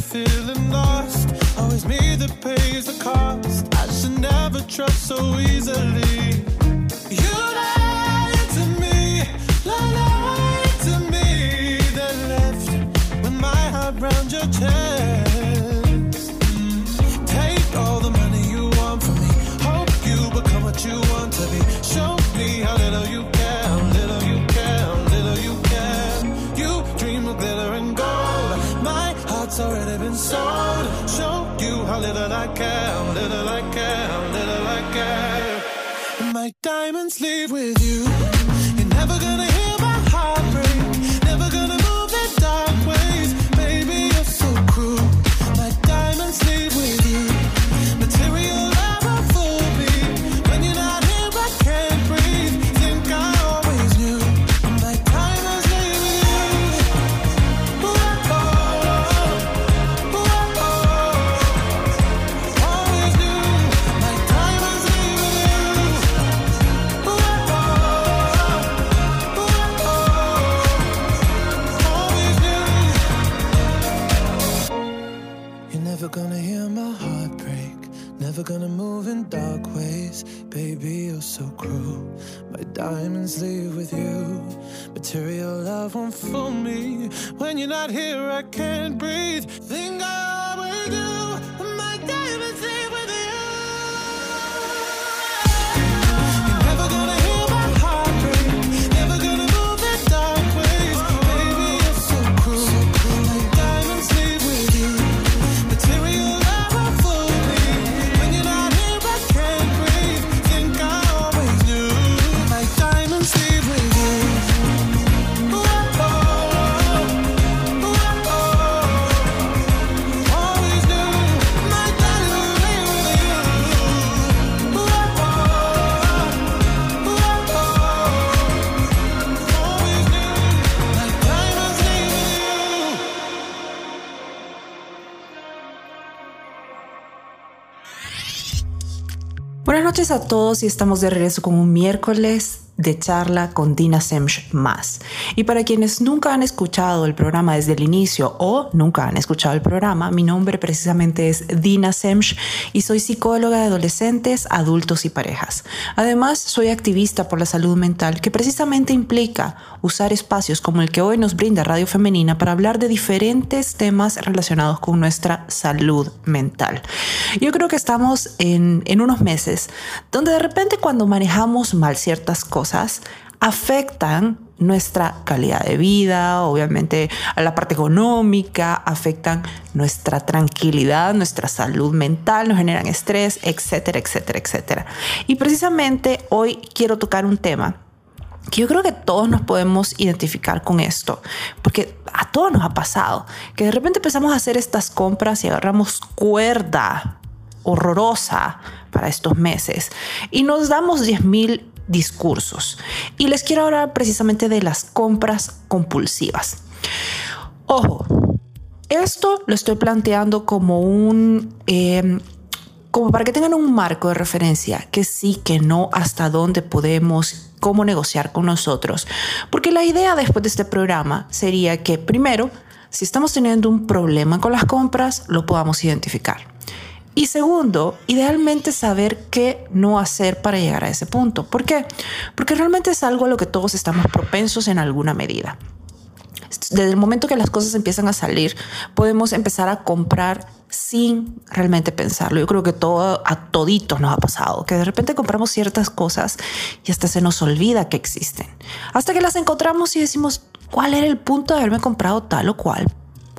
feeling lost. Always me that pays the cost. I should never trust so easily. You won't fool me. When you're not here, I can't breathe. Noches a todos y estamos de regreso con un miércoles de charla con Dina Semch más. Y para quienes nunca han escuchado el programa desde el inicio o nunca han escuchado el programa, mi nombre precisamente es Dina Semch y soy psicóloga de adolescentes, adultos y parejas. Además, soy activista por la salud mental que precisamente implica usar espacios como el que hoy nos brinda Radio Femenina para hablar de diferentes temas relacionados con nuestra salud mental. Yo creo que estamos en, en unos meses donde de repente cuando manejamos mal ciertas cosas afectan nuestra calidad de vida, obviamente a la parte económica, afectan nuestra tranquilidad, nuestra salud mental, nos generan estrés, etcétera, etcétera, etcétera. Y precisamente hoy quiero tocar un tema que yo creo que todos nos podemos identificar con esto, porque a todos nos ha pasado, que de repente empezamos a hacer estas compras y agarramos cuerda horrorosa para estos meses y nos damos 10 mil discursos. Y les quiero hablar precisamente de las compras compulsivas. Ojo, esto lo estoy planteando como un... Eh, como para que tengan un marco de referencia, que sí, que no, hasta dónde podemos, cómo negociar con nosotros. Porque la idea después de este programa sería que primero, si estamos teniendo un problema con las compras, lo podamos identificar. Y segundo, idealmente saber qué no hacer para llegar a ese punto. ¿Por qué? Porque realmente es algo a lo que todos estamos propensos en alguna medida. Desde el momento que las cosas empiezan a salir, podemos empezar a comprar sin realmente pensarlo. Yo creo que todo a toditos nos ha pasado, que de repente compramos ciertas cosas y hasta se nos olvida que existen. Hasta que las encontramos y decimos, ¿cuál era el punto de haberme comprado tal o cual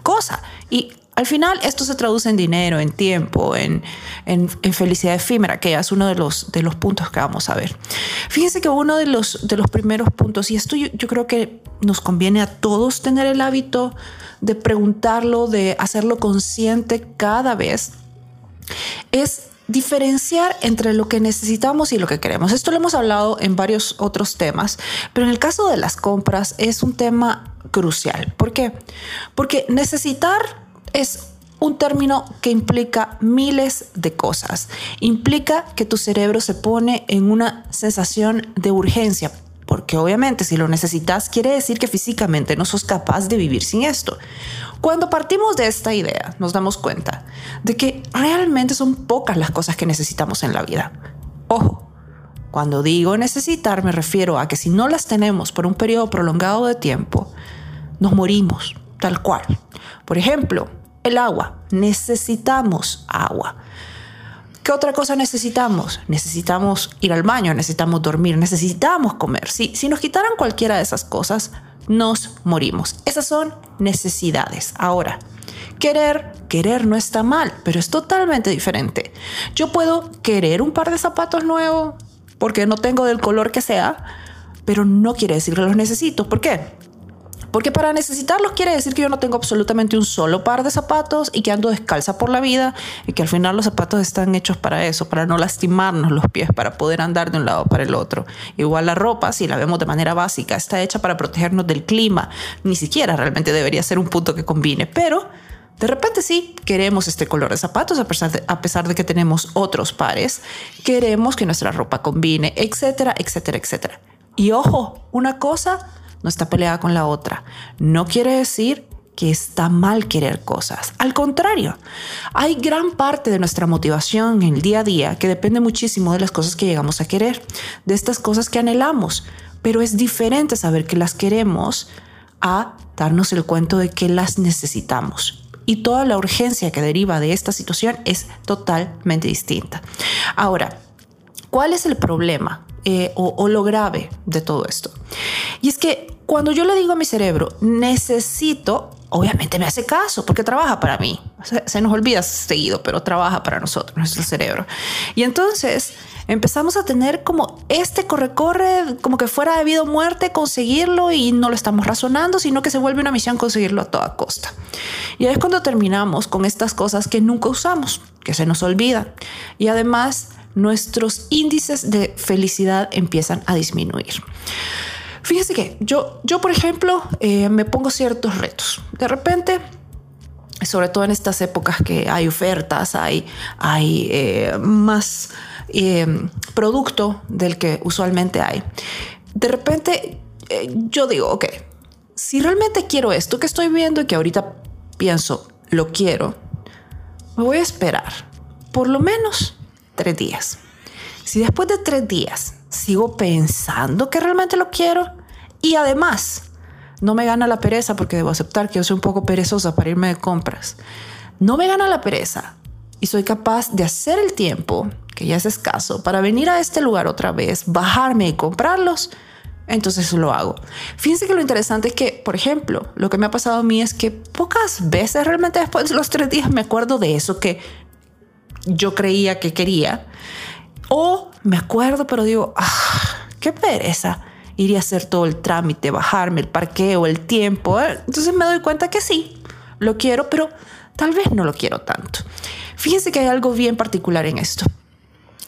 cosa? Y al final esto se traduce en dinero, en tiempo, en, en, felicidad efímera, que es uno de los, de los puntos que vamos a ver. Fíjense que uno de los, de los primeros puntos, y esto yo, yo creo que nos conviene a todos tener el hábito de preguntarlo, de hacerlo consciente cada vez, es diferenciar entre lo que necesitamos y lo que queremos. Esto lo hemos hablado en varios otros temas, pero en el caso de las compras es un tema crucial. ¿Por qué? Porque necesitar es un término que implica miles de cosas. Implica que tu cerebro se pone en una sensación de urgencia, porque obviamente si lo necesitas quiere decir que físicamente no sos capaz de vivir sin esto. Cuando partimos de esta idea, nos damos cuenta de que realmente son pocas las cosas que necesitamos en la vida. Ojo, cuando digo necesitar me refiero a que si no las tenemos por un periodo prolongado de tiempo, nos morimos, tal cual. Por ejemplo, el agua. Necesitamos agua. ¿Qué otra cosa necesitamos? Necesitamos ir al baño, necesitamos dormir, necesitamos comer. Si, si nos quitaran cualquiera de esas cosas, nos morimos. Esas son necesidades. Ahora, querer, querer no está mal, pero es totalmente diferente. Yo puedo querer un par de zapatos nuevos porque no tengo del color que sea, pero no quiere decir que los necesito. ¿Por qué? Porque para necesitarlos quiere decir que yo no tengo absolutamente un solo par de zapatos y que ando descalza por la vida y que al final los zapatos están hechos para eso, para no lastimarnos los pies, para poder andar de un lado para el otro. Igual la ropa, si la vemos de manera básica, está hecha para protegernos del clima. Ni siquiera realmente debería ser un punto que combine, pero... De repente sí, queremos este color de zapatos a pesar de, que tenemos otros pares. Queremos que nuestra ropa combine, etcétera, etcétera, etcétera. Y ojo, una cosa no está peleada con la otra. No quiere decir que está mal querer cosas. Al contrario, hay gran parte de nuestra motivación en el día a día que depende muchísimo de las cosas que llegamos a querer, de estas cosas que anhelamos, pero es diferente saber que las queremos a darnos el cuento de que las necesitamos. Y toda la urgencia que deriva de esta situación es totalmente distinta. Ahora, ¿cuál es el problema eh, o lo grave de todo esto? Y es que cuando yo le digo a mi cerebro, necesito, obviamente me hace caso porque trabaja para mí. Se, nos olvida seguido, pero trabaja para nosotros, nuestro cerebro. Y entonces empezamos a tener como este corre-corre, como que fuera debido a muerte conseguirlo y no lo estamos razonando, sino que se vuelve una misión conseguirlo a toda costa. Y es cuando terminamos con estas cosas que nunca usamos, que se nos olvidan. Y además nuestros índices de felicidad empiezan a disminuir. Fíjese que yo, yo por ejemplo, eh, me pongo ciertos retos. De repente, sobre todo en estas épocas que hay ofertas, hay, hay eh, más eh, producto del que usualmente hay. De repente, yo digo, ok, si realmente quiero esto que estoy viendo y que ahorita pienso, lo quiero, me voy a esperar por lo menos tres días. Si después de tres días sigo pensando que realmente lo quiero y además no me gana la pereza porque debo aceptar que yo soy un poco perezosa para irme de compras. No me gana la pereza y soy capaz de hacer el tiempo, que ya es escaso, para venir a este lugar otra vez, bajarme y comprarlos. Entonces lo hago. Fíjense que lo interesante es que, por ejemplo, lo que me ha pasado a mí es que pocas veces realmente después de los tres días me acuerdo de eso que yo creía que quería o me acuerdo, pero digo, ah, qué pereza. Iría a hacer todo el trámite, bajarme el parqueo, el tiempo. ¿eh? Entonces me doy cuenta que sí, lo quiero, pero tal vez no lo quiero tanto. Fíjense que hay algo bien particular en esto.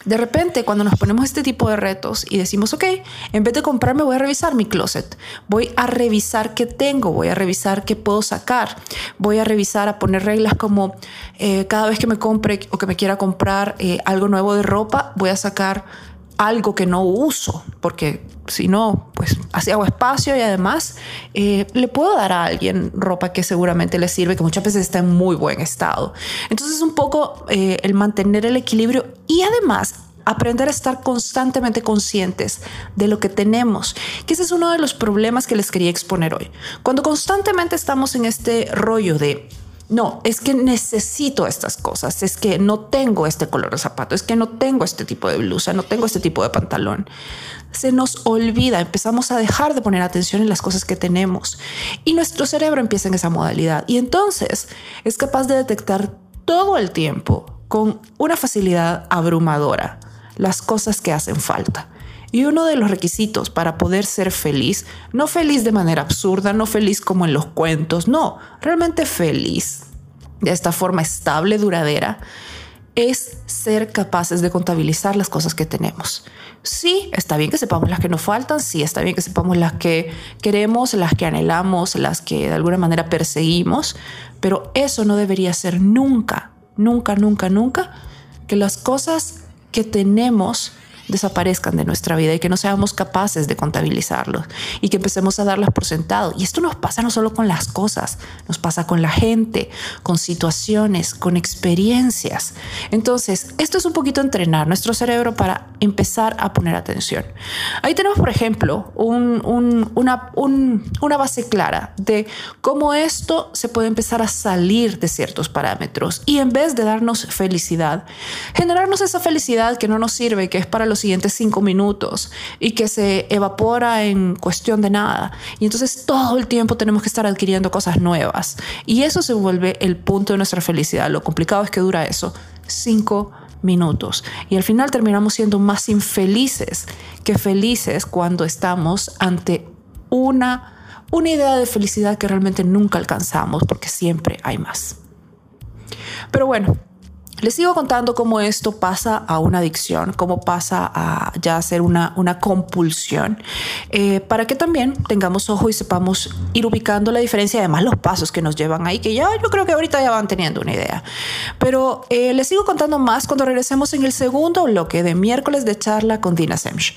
De repente, cuando nos ponemos este tipo de retos y decimos, ok, en vez de comprarme, voy a revisar mi closet, voy a revisar qué tengo, voy a revisar qué puedo sacar, voy a revisar, a poner reglas como eh, cada vez que me compre o que me quiera comprar eh, algo nuevo de ropa, voy a sacar algo que no uso, porque si no, pues así hago espacio y además eh, le puedo dar a alguien ropa que seguramente le sirve, que muchas veces está en muy buen estado. Entonces un poco eh, el mantener el equilibrio y además aprender a estar constantemente conscientes de lo que tenemos, que ese es uno de los problemas que les quería exponer hoy. Cuando constantemente estamos en este rollo de no, es que necesito estas cosas, es que no tengo este color de zapato, es que no tengo este tipo de blusa, no tengo este tipo de pantalón. Se nos olvida, empezamos a dejar de poner atención en las cosas que tenemos. Y nuestro cerebro empieza en esa modalidad. Y entonces es capaz de detectar todo el tiempo con una facilidad abrumadora las cosas que hacen falta. Y uno de los requisitos para poder ser feliz, no feliz de manera absurda, no feliz como en los cuentos, no, realmente feliz de esta forma estable, duradera, es ser capaces de contabilizar las cosas que tenemos. Sí, está bien que sepamos las que nos faltan, sí, está bien que sepamos las que queremos, las que anhelamos, las que de alguna manera perseguimos, pero eso no debería ser nunca, nunca, nunca, nunca que las cosas que tenemos desaparezcan de nuestra vida y que no seamos capaces de contabilizarlos y que empecemos a darlas por sentado. Y esto nos pasa no solo con las cosas, nos pasa con la gente, con situaciones, con experiencias. Entonces, esto es un poquito entrenar nuestro cerebro para empezar a poner atención. Ahí tenemos, por ejemplo, una, una base clara de cómo esto se puede empezar a salir de ciertos parámetros y en vez de darnos felicidad, generarnos esa felicidad que no nos sirve, que es para los siguientes cinco minutos y que se evapora en cuestión de nada. Y entonces todo el tiempo tenemos que estar adquiriendo cosas nuevas. Y eso se vuelve el punto de nuestra felicidad. Lo complicado es que dura eso, cinco minutos. Y al final terminamos siendo más infelices que felices cuando estamos ante una, una idea de felicidad que realmente nunca alcanzamos porque siempre hay más. Pero bueno, les sigo contando cómo esto pasa a una adicción, cómo pasa a ya ser una, una compulsión, eh, para que también tengamos ojo y sepamos ir ubicando la diferencia además los pasos que nos llevan ahí, que ya yo creo que ahorita ya van teniendo una idea. Pero eh, les sigo contando más cuando regresemos en el segundo bloque de miércoles de charla con Dina Semch.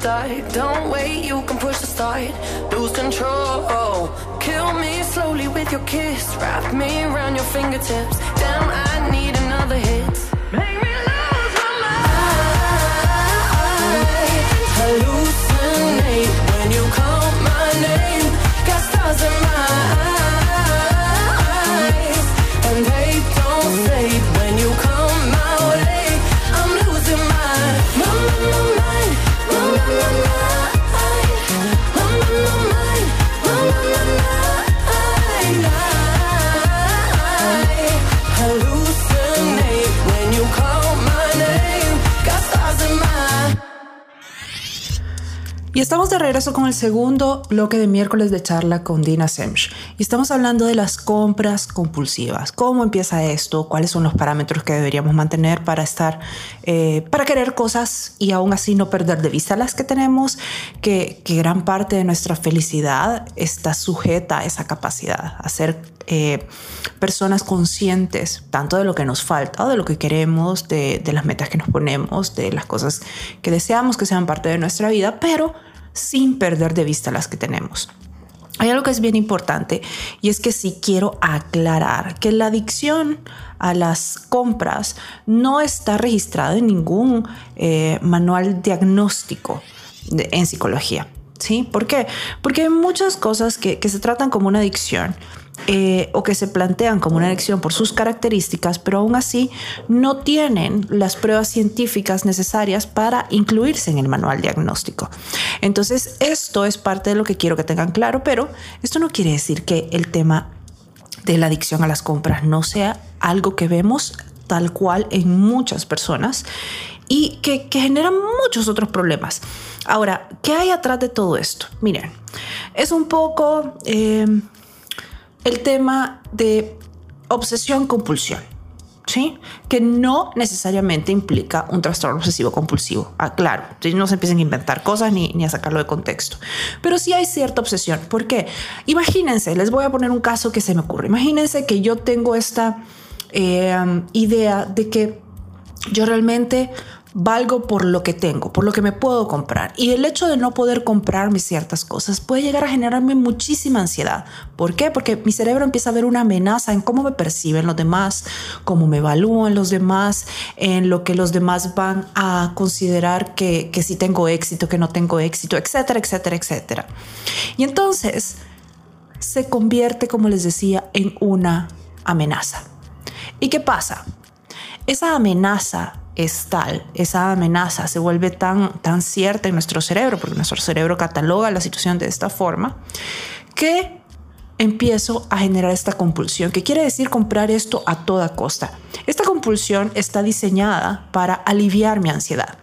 Don't wait, you can push the start Lose control. Kill me slowly with your kiss. Wrap me around your fingertips. Damn, I need another hit. Estamos de regreso con el segundo bloque de miércoles de charla con Dina Semch. Y estamos hablando de las compras compulsivas. ¿Cómo empieza esto? ¿Cuáles son los parámetros que deberíamos mantener para estar, eh, para querer cosas y aún así no perder de vista las que tenemos? Que, gran parte de nuestra felicidad está sujeta a esa capacidad, a ser eh, personas conscientes tanto de lo que nos falta, de lo que queremos, de, de las metas que nos ponemos, de las cosas que deseamos que sean parte de nuestra vida, pero sin perder de vista las que tenemos. Hay algo que es bien importante y es que sí quiero aclarar que la adicción a las compras no está registrada en ningún eh, manual diagnóstico en psicología. ¿Sí? Porque hay muchas cosas que, que se tratan como una adicción eh, o que se plantean como una adicción por sus características, pero aún así no tienen las pruebas científicas necesarias para incluirse en el manual diagnóstico. Entonces, esto es parte de lo que quiero que tengan claro, pero esto no quiere decir que el tema de la adicción a las compras no sea algo que vemos tal cual en muchas personas y que, que muchos otros problemas. Ahora, ¿qué hay atrás de todo esto? Miren, es un poco eh, el tema de obsesión-compulsión. ¿Sí? Que no necesariamente implica un trastorno obsesivo compulsivo. Ah, claro, no se empiecen a inventar cosas ni, ni, a sacarlo de contexto. Pero sí hay cierta obsesión. ¿Por qué? Imagínense, les voy a poner un caso que se me ocurre. Imagínense que yo tengo esta eh, idea de que yo realmente valgo por lo que tengo, por lo que me puedo comprar. Y el hecho de no poder comprarme ciertas cosas puede llegar a generarme muchísima ansiedad. ¿Por qué? Porque mi cerebro empieza a ver una amenaza en cómo me perciben los demás, cómo me evalúan los demás, en lo que los demás van a considerar que, que si tengo éxito, que no tengo éxito, etcétera, etcétera, etcétera. Y entonces se convierte, como les decía, en una amenaza. ¿Y qué pasa? Esa amenaza es tal, esa amenaza se vuelve tan, tan cierta en nuestro cerebro, porque nuestro cerebro cataloga la situación de esta forma, que empiezo a generar esta compulsión, que quiere decir comprar esto a toda costa. Esta compulsión está diseñada para aliviar mi ansiedad.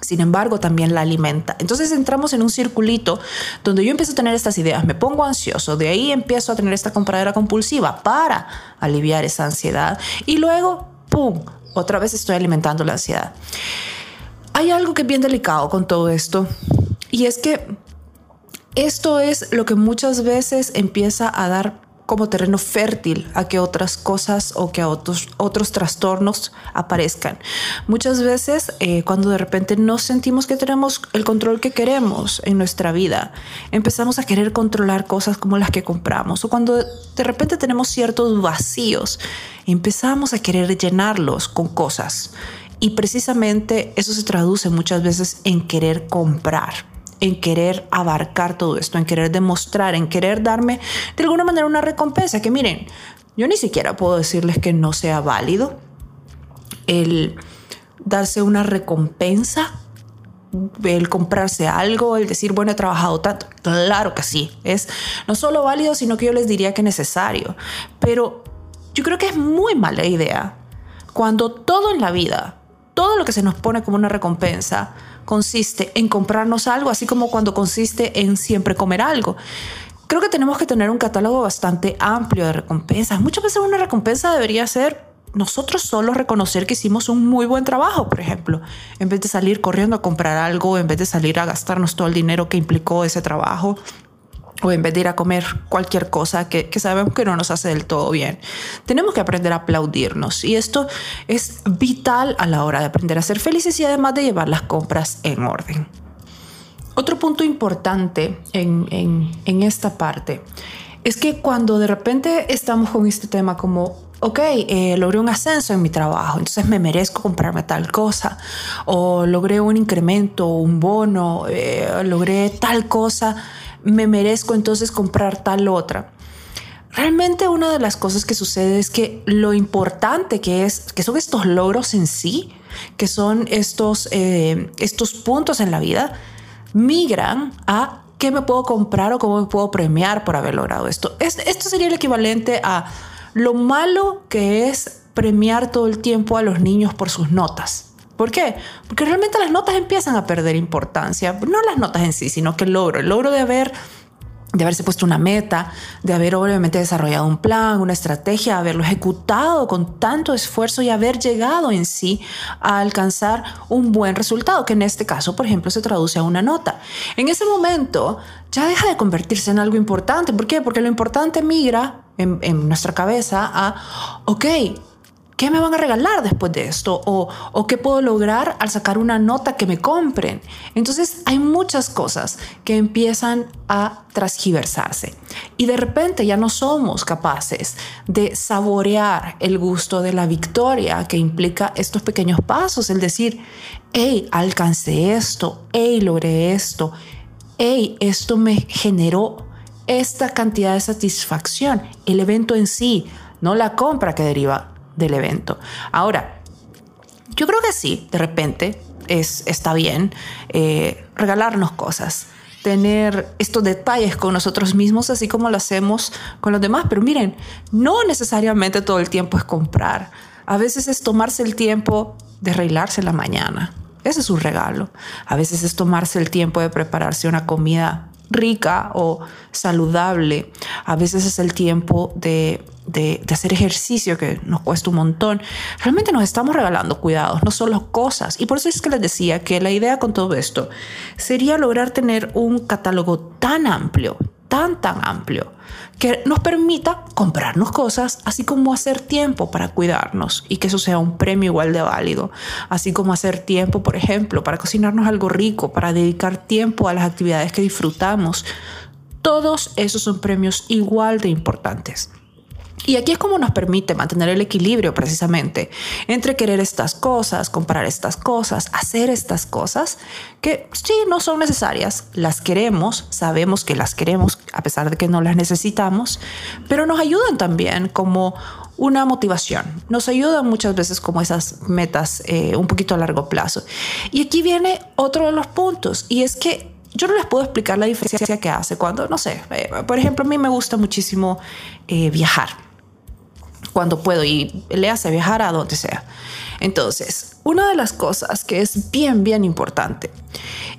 Sin embargo, también la alimenta. Entonces entramos en un circulito donde yo empiezo a tener estas ideas, me pongo ansioso, de ahí empiezo a tener esta compradera compulsiva para aliviar esa ansiedad y luego, ¡pum!, otra vez estoy alimentando la ansiedad. Hay algo que es bien delicado con todo esto y es que esto es lo que muchas veces empieza a dar como terreno fértil a que otras cosas o que otros, otros trastornos aparezcan. Muchas veces eh, cuando de repente no sentimos que tenemos el control que queremos en nuestra vida, empezamos a querer controlar cosas como las que compramos o cuando de repente tenemos ciertos vacíos, empezamos a querer llenarlos con cosas. Y precisamente eso se traduce muchas veces en querer comprar en querer abarcar todo esto, en querer demostrar, en querer darme de alguna manera una recompensa. Que miren, yo ni siquiera puedo decirles que no sea válido el darse una recompensa, el comprarse algo, el decir, bueno, he trabajado tanto. Claro que sí, es no solo válido, sino que yo les diría que necesario. Pero yo creo que es muy mala idea cuando todo en la vida, todo lo que se nos pone como una recompensa, consiste en comprarnos algo, así como cuando consiste en siempre comer algo. Creo que tenemos que tener un catálogo bastante amplio de recompensas. Muchas veces una recompensa debería ser nosotros solo reconocer que hicimos un muy buen trabajo, por ejemplo, en vez de salir corriendo a comprar algo, en vez de salir a gastarnos todo el dinero que implicó ese trabajo, o en vez de ir a comer cualquier cosa que, sabemos que no nos hace del todo bien. Tenemos que aprender a aplaudirnos y esto es vital a la hora de aprender a ser felices y además de llevar las compras en orden. Otro punto importante en, esta parte es que cuando de repente estamos con este tema como, ok, eh, logré un ascenso en mi trabajo, entonces me merezco comprarme tal cosa, o logré un incremento, un bono, eh, logré tal cosa, me merezco entonces comprar tal otra. Realmente una de las cosas que sucede es que lo importante que es, que son estos logros en sí, que son estos, eh, estos puntos en la vida, migran a qué me puedo comprar o cómo me puedo premiar por haber logrado esto. Esto sería el equivalente a lo malo que es premiar todo el tiempo a los niños por sus notas. ¿Por qué? Porque realmente las notas empiezan a perder importancia. No las notas en sí, sino que el logro. El logro de haber de haberse puesto una meta, de haber obviamente desarrollado un plan, una estrategia, haberlo ejecutado con tanto esfuerzo y haber llegado en sí a alcanzar un buen resultado, que en este caso, por ejemplo, se traduce a una nota. En ese momento ya deja de convertirse en algo importante. ¿Por qué? Porque lo importante migra en, en nuestra cabeza a, ok, ¿Qué me van a regalar después de esto? O, ¿O qué puedo lograr al sacar una nota que me compren? Entonces hay muchas cosas que empiezan a transgiversarse y de repente ya no somos capaces de saborear el gusto de la victoria que implica estos pequeños pasos, el decir, hey, alcancé esto, hey, logré esto, hey, esto me generó esta cantidad de satisfacción, el evento en sí, no la compra que deriva del evento. Ahora, yo creo que sí, de repente es, está bien eh, regalarnos cosas, tener estos detalles con nosotros mismos, así como lo hacemos con los demás. Pero miren, no necesariamente todo el tiempo es comprar. A veces es tomarse el tiempo de arreglarse la mañana. Ese es un regalo. A veces es tomarse el tiempo de prepararse una comida rica o saludable. A veces es el tiempo de, de, hacer ejercicio que nos cuesta un montón. Realmente nos estamos regalando cuidados, no solo cosas. Y por eso es que les decía que la idea con todo esto sería lograr tener un catálogo tan amplio, tan, tan amplio, que nos permita comprarnos cosas, así como hacer tiempo para cuidarnos y que eso sea un premio igual de válido, así como hacer tiempo, por ejemplo, para cocinarnos algo rico, para dedicar tiempo a las actividades que disfrutamos. Todos esos son premios igual de importantes. Y aquí es como nos permite mantener el equilibrio precisamente entre querer estas cosas, comprar estas cosas, hacer estas cosas que sí no son necesarias, las queremos, sabemos que las queremos a pesar de que no las necesitamos, pero nos ayudan también como una motivación, nos ayudan muchas veces como esas metas eh, un poquito a largo plazo. Y aquí viene otro de los puntos y es que yo no les puedo explicar la diferencia que hace cuando, no sé, eh, por ejemplo, a mí me gusta muchísimo eh, viajar cuando puedo y le hace viajar a donde sea. Entonces, una de las cosas que es bien, bien importante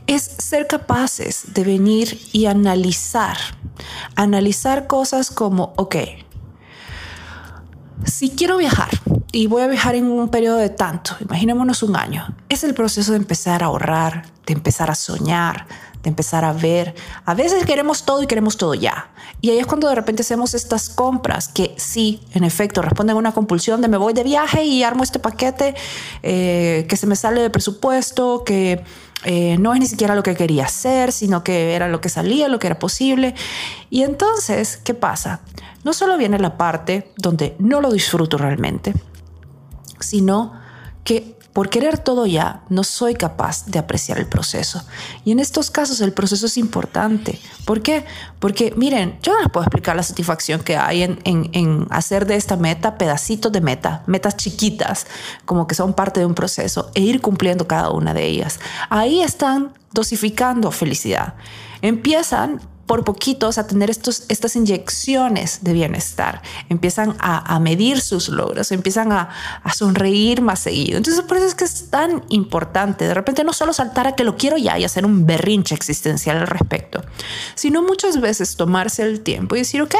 es ser capaces de venir y analizar, analizar cosas como, ok, si quiero viajar y voy a viajar en un periodo de tanto, imaginémonos un año, es el proceso de empezar a ahorrar, de empezar a soñar, empezar a ver. A veces queremos todo y queremos todo ya. Y ahí es cuando de repente hacemos estas compras que sí, en efecto, responden a una compulsión de me voy de viaje y armo este paquete eh, que se me sale de presupuesto, que eh, no es ni siquiera lo que quería hacer, sino que era lo que salía, lo que era posible. Y entonces, ¿qué pasa? No solo viene la parte donde no lo disfruto realmente, sino que por querer todo ya, no soy capaz de apreciar el proceso. Y en estos casos el proceso es importante. ¿Por qué? Porque miren, yo no les puedo explicar la satisfacción que hay en, en hacer de esta meta pedacitos de meta, metas chiquitas, como que son parte de un proceso, e ir cumpliendo cada una de ellas. Ahí están dosificando felicidad. Empiezan por poquitos a tener estos, estas inyecciones de bienestar, empiezan a, medir sus logros, empiezan a, sonreír más seguido. Entonces por eso es que es tan importante de repente no solo saltar a que lo quiero ya y hacer un berrinche existencial al respecto, sino muchas veces tomarse el tiempo y decir, ok,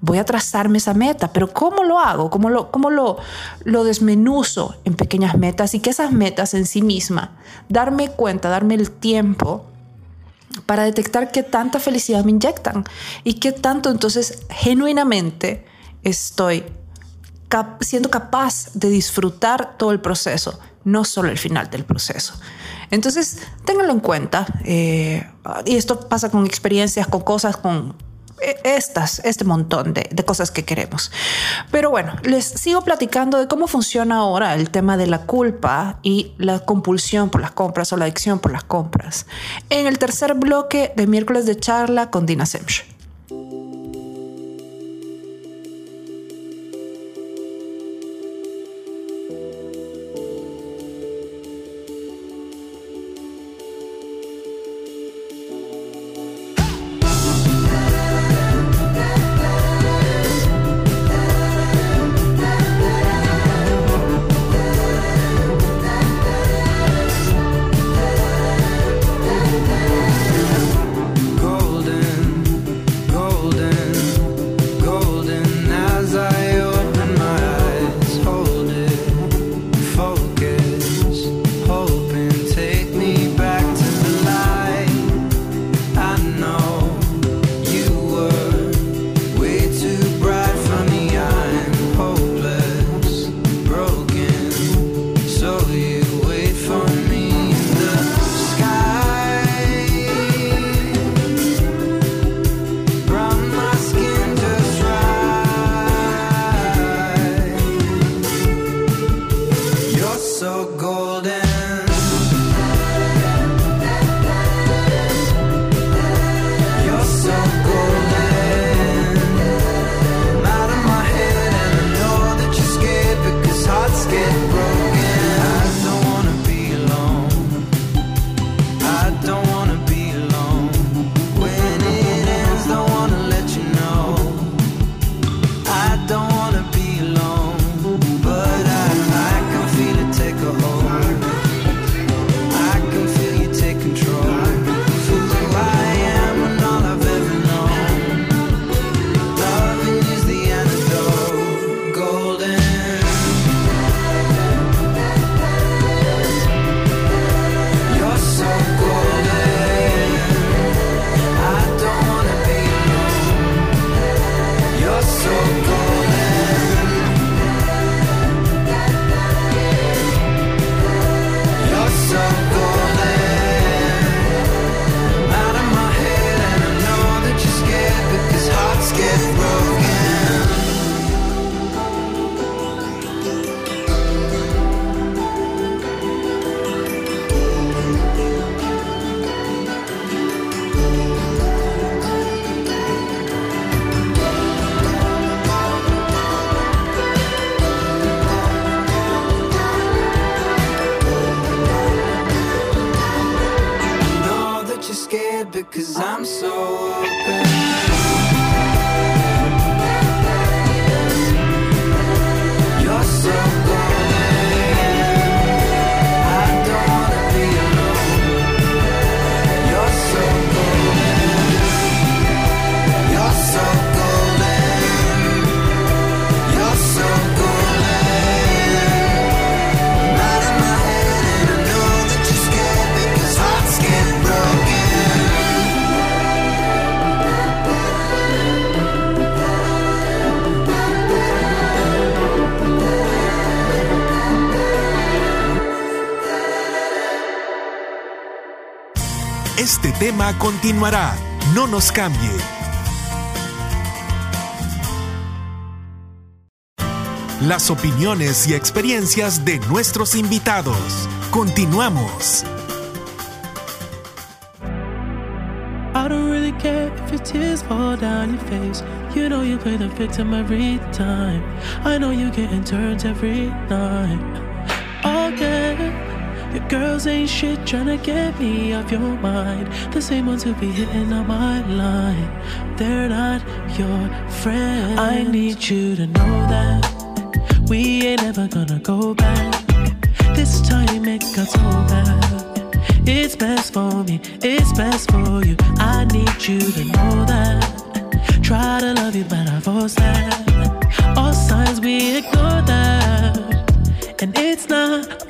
voy a trazarme esa meta, pero ¿cómo lo hago? ¿Cómo lo, cómo lo, lo desmenuzo en pequeñas metas y que esas metas en sí misma, darme cuenta, darme el tiempo para detectar qué tanta felicidad me inyectan y qué tanto entonces genuinamente estoy siendo capaz de disfrutar todo el proceso, no solo el final del proceso. Entonces, ténganlo en cuenta. Eh, y esto pasa con experiencias, con cosas, con estas, este montón de, de, cosas que queremos. Pero bueno, les sigo platicando de cómo funciona ahora el tema de la culpa y la compulsión por las compras o la adicción por las compras. En el tercer bloque de miércoles de charla con Dina Semch. Tema continuará. No nos cambie. Las opiniones y experiencias de nuestros invitados. Continuamos. I don't really care if your tears fall down your face. You know you play the victim every time. I know. Girls ain't shit trying to get me off your mind. The same ones who be hitting on my line. They're not your friend. I need you to know that we ain't ever gonna go back. This time it got so bad. It's best for me, it's best for you. I need you to know that. Try to love you, but I force that. All signs we ignore that. And it's not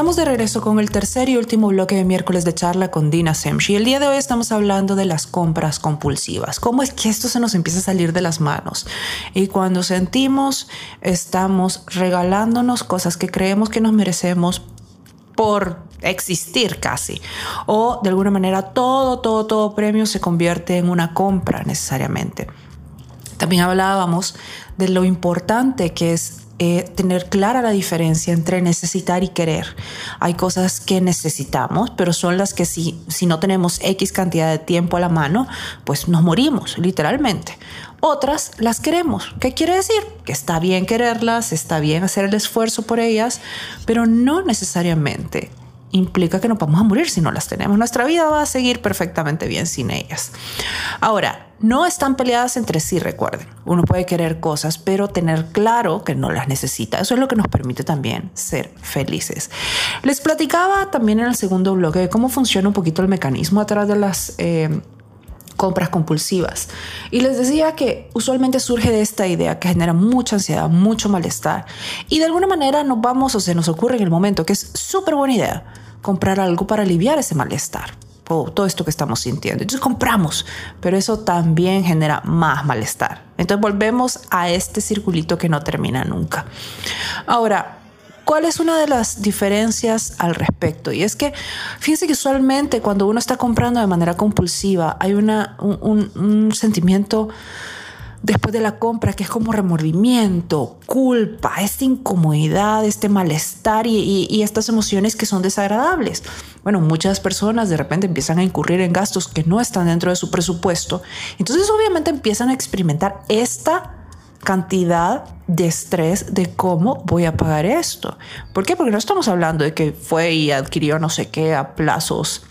Estamos de regreso con el tercer y último bloque de miércoles de charla con Dina Semshi. El día de hoy estamos hablando de las compras compulsivas. ¿Cómo es que esto se nos empieza a salir de las manos? Y cuando sentimos, estamos regalándonos cosas que creemos que nos merecemos por existir casi. O de alguna manera todo, todo, todo premio se convierte en una compra necesariamente. También hablábamos de lo importante que es eh, tener clara la diferencia entre necesitar y querer. Hay cosas que necesitamos, pero son las que si, si no tenemos X cantidad de tiempo a la mano, pues nos morimos, literalmente. Otras las queremos. ¿Qué quiere decir? Que está bien quererlas, está bien hacer el esfuerzo por ellas, pero no necesariamente implica que nos vamos a morir si no las tenemos. Nuestra vida va a seguir perfectamente bien sin ellas. Ahora, no están peleadas entre sí, recuerden. Uno puede querer cosas, pero tener claro que no las necesita. Eso es lo que nos permite también ser felices. Les platicaba también en el segundo bloque de cómo funciona un poquito el mecanismo atrás de las... Eh, compras compulsivas. Y les decía que usualmente surge de esta idea que genera mucha ansiedad, mucho malestar. Y de alguna manera nos vamos o se nos ocurre en el momento que es súper buena idea comprar algo para aliviar ese malestar todo esto que estamos sintiendo. Entonces compramos, pero eso también genera más malestar. Entonces volvemos a este circulito que no termina nunca. Ahora, ¿Cuál es una de las diferencias al respecto? Y es que, fíjense que usualmente cuando uno está comprando de manera compulsiva, hay una, un, un sentimiento después de la compra, que es como remordimiento, culpa, esta incomodidad, este malestar y, estas emociones que son desagradables. Bueno, muchas personas de repente empiezan a incurrir en gastos que no están dentro de su presupuesto. Entonces obviamente empiezan a experimentar esta cantidad de estrés de cómo voy a pagar esto. ¿Por qué? Porque no estamos hablando de que fue y adquirió no sé qué a plazos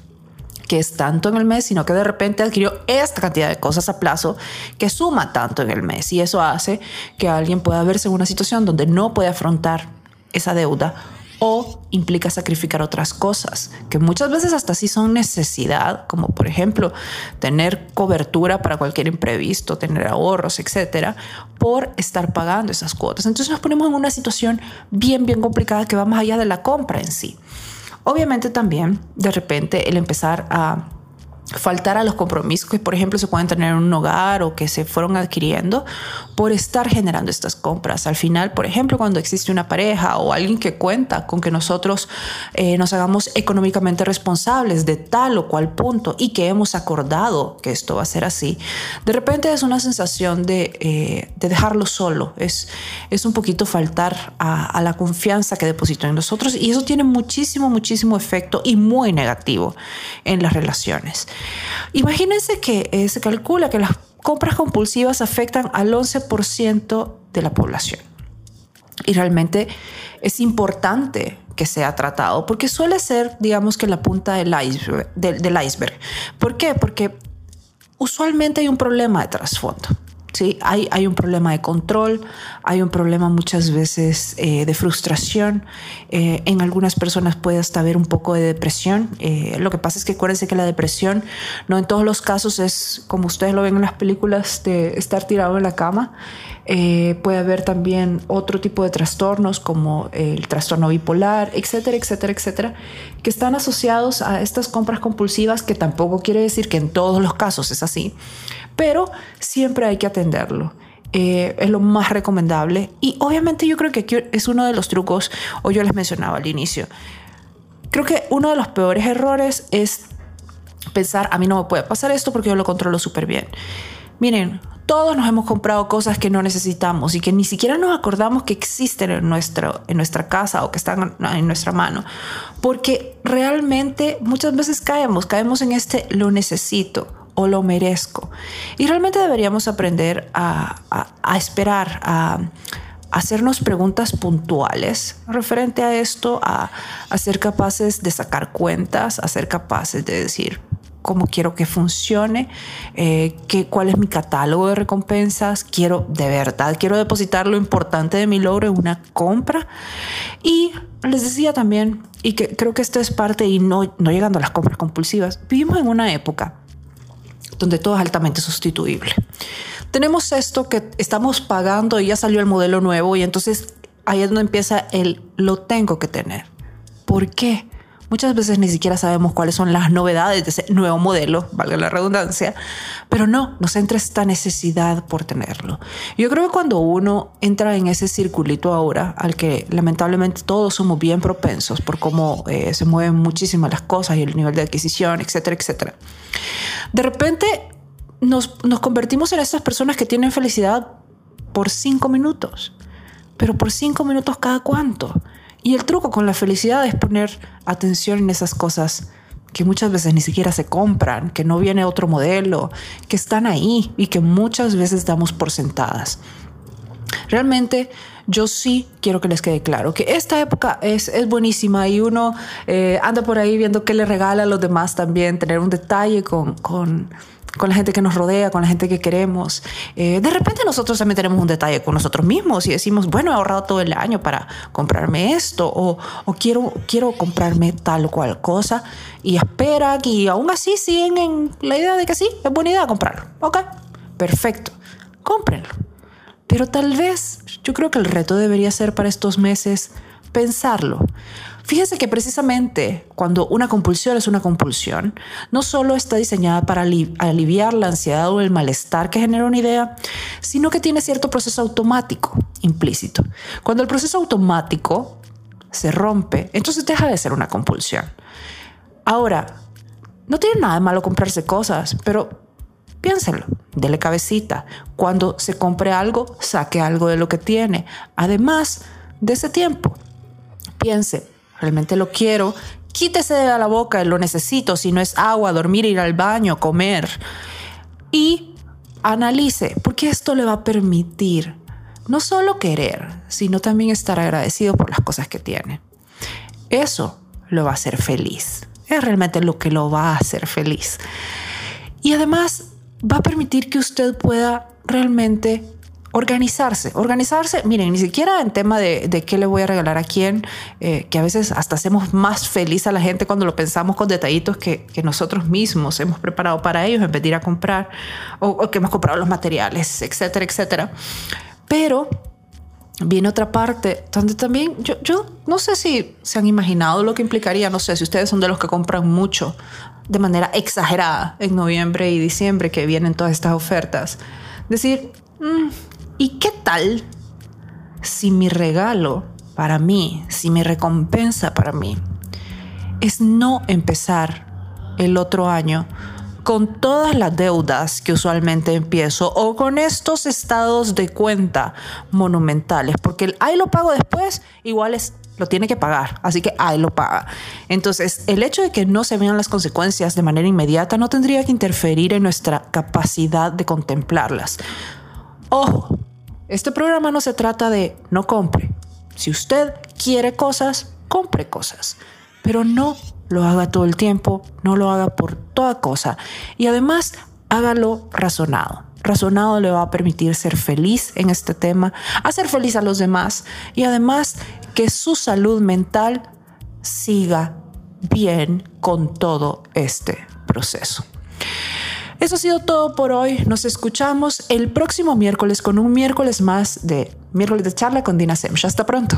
que es tanto en el mes, sino que de repente adquirió esta cantidad de cosas a plazo que suma tanto en el mes. Y eso hace que alguien pueda verse en una situación donde no puede afrontar esa deuda o implica sacrificar otras cosas que muchas veces hasta sí son necesidad, como por ejemplo tener cobertura para cualquier imprevisto, tener ahorros, etcétera, por estar pagando esas cuotas. Entonces nos ponemos en una situación bien, bien complicada que va más allá de la compra en sí. Obviamente también de repente el empezar a faltar a los compromisos que, por ejemplo, se pueden tener en un hogar o que se fueron adquiriendo por estar generando estas compras. Al final, por ejemplo, cuando existe una pareja o alguien que cuenta con que nosotros eh, nos hagamos económicamente responsables de tal o cual punto y que hemos acordado que esto va a ser así, de repente es una sensación de, eh, dejarlo solo. Es, un poquito faltar a, a la confianza que depositó en nosotros y eso tiene muchísimo, muchísimo efecto y muy negativo en las relaciones. Imagínense que eh, se calcula que las compras compulsivas afectan al 11% de la población. Y realmente es importante que sea tratado porque suele ser, digamos que la punta del iceberg. del iceberg. ¿Por qué? Porque usualmente hay un problema de trasfondo. ¿Sí? Hay, hay un problema de control, hay un problema muchas veces eh, de frustración, eh, en algunas personas puede hasta haber un poco de depresión. Eh, lo que pasa es que acuérdense que la depresión no en todos los casos es como ustedes lo ven en las películas de estar tirado en la cama. puede haber también otro tipo de trastornos como el trastorno bipolar, etcétera, etcétera, etcétera, que están asociados a estas compras compulsivas, que tampoco quiere decir que en todos los casos es así, pero siempre hay que atenderlo. Eh, es lo más recomendable. Y obviamente yo creo que aquí es uno de los trucos, o yo les mencionaba al inicio, creo que uno de los peores errores es pensar, a mí no me puede pasar esto porque yo lo controlo súper bien. Miren, todos nos hemos comprado cosas que no necesitamos y que ni siquiera nos acordamos que existen en, nuestro, en nuestra casa o que están en nuestra mano. Porque realmente muchas veces caemos, caemos en este lo necesito o lo merezco. Y realmente deberíamos aprender a, esperar, a, hacernos preguntas puntuales referente a esto, a, ser capaces de sacar cuentas, a ser capaces de decir, cómo quiero que funcione, eh, cuál es mi catálogo de recompensas, quiero de verdad, quiero depositar lo importante de mi logro en una compra. Y les decía también, y que creo que esto es parte y no, no llegando a las compras compulsivas, vivimos en una época donde todo es altamente sustituible. Tenemos esto que estamos pagando y ya salió el modelo nuevo y entonces ahí es donde empieza el lo tengo que tener. ¿Por qué? Muchas veces ni siquiera sabemos cuáles son las novedades de ese nuevo modelo, valga la redundancia, pero no, nos entra esta necesidad por tenerlo. Yo creo que cuando uno entra en ese circulito ahora, al que lamentablemente todos somos bien propensos por cómo eh, se mueven muchísimas las cosas y el nivel de adquisición, etcétera, etcétera, de repente nos, nos convertimos en estas personas que tienen felicidad por cinco minutos, pero por cinco minutos cada cuánto. Y el truco con la felicidad es poner atención en esas cosas que muchas veces ni siquiera se compran, que no viene otro modelo, que están ahí y que muchas veces damos por sentadas. Realmente yo sí quiero que les quede claro que esta época es, es buenísima y uno eh, anda por ahí viendo qué le regala a los demás también, tener un detalle con, con con la gente que nos rodea, con la gente que queremos. Eh, de repente nosotros también tenemos un detalle con nosotros mismos y decimos, bueno, he ahorrado todo el año para comprarme esto o, o quiero, quiero comprarme tal o cual cosa y espera y aún así siguen en la idea de que sí, es buena idea comprarlo. Ok, perfecto, cómprenlo. Pero tal vez yo creo que el reto debería ser para estos meses pensarlo. Fíjese que precisamente cuando una compulsión es una compulsión, no solo está diseñada para aliviar la ansiedad o el malestar que genera una idea, sino que tiene cierto proceso automático implícito. Cuando el proceso automático se rompe, entonces deja de ser una compulsión. Ahora, no tiene nada de malo comprarse cosas, pero piénselo, dele cabecita. Cuando se compre algo, saque algo de lo que tiene. Además de ese tiempo, piense, realmente lo quiero, quítese de la boca, lo necesito, si no es agua, dormir, ir al baño, comer. Y analice, porque esto le va a permitir no solo querer, sino también estar agradecido por las cosas que tiene. Eso lo va a hacer feliz. Es realmente lo que lo va a hacer feliz. Y además va a permitir que usted pueda realmente organizarse, organizarse, miren, ni siquiera en tema de, qué le voy a regalar a quién, eh, que a veces hasta hacemos más feliz a la gente cuando lo pensamos con detallitos que, nosotros mismos hemos preparado para ellos en vez de ir a comprar o, que hemos comprado los materiales, etcétera, etcétera. Pero viene otra parte donde también yo, yo no sé si se han imaginado lo que implicaría, no sé si ustedes son de los que compran mucho de manera exagerada en noviembre y diciembre que vienen todas estas ofertas. Decir, mm, ¿Y qué tal si mi regalo para mí, si mi recompensa para mí es no empezar el otro año con todas las deudas que usualmente empiezo o con estos estados de cuenta monumentales, porque el ahí lo pago después igual es lo tiene que pagar, así que ahí lo paga. Entonces, el hecho de que no se vean las consecuencias de manera inmediata no tendría que interferir en nuestra capacidad de contemplarlas. Ojo, este programa no se trata de no compre. Si usted quiere cosas, compre cosas, pero no lo haga todo el tiempo, no lo haga por toda cosa y además hágalo razonado. Razonado le va a permitir ser feliz en este tema, hacer feliz a los demás y además que su salud mental siga bien con todo este proceso. Eso ha sido todo por hoy. Nos escuchamos el próximo miércoles con un miércoles más de miércoles de charla con Dina Semch. Hasta pronto.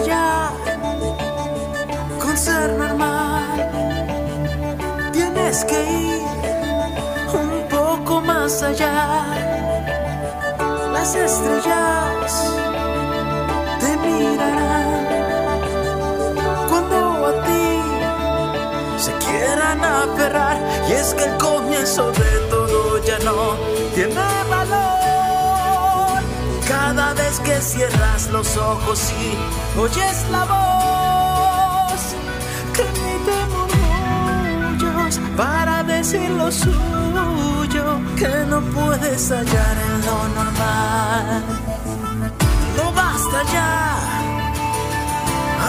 Ya con ser normal. Tienes que ir un poco más allá. Las estrellas te mirarán cuando a ti se quieran aferrar. Y es que el comienzo de cierras los ojos y oyes la voz que emite murmullos para decir lo suyo que no puedes hallar en lo normal. No basta ya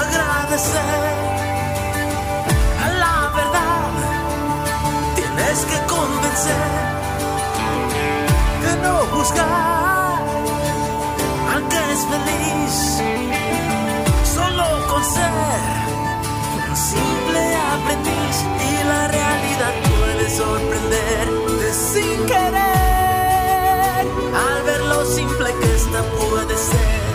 agradecer a la verdad, tienes que convencer de no juzgar es feliz solo con ser un simple aprendiz y la realidad puede sorprenderte sin querer al ver lo simple que esta puede ser.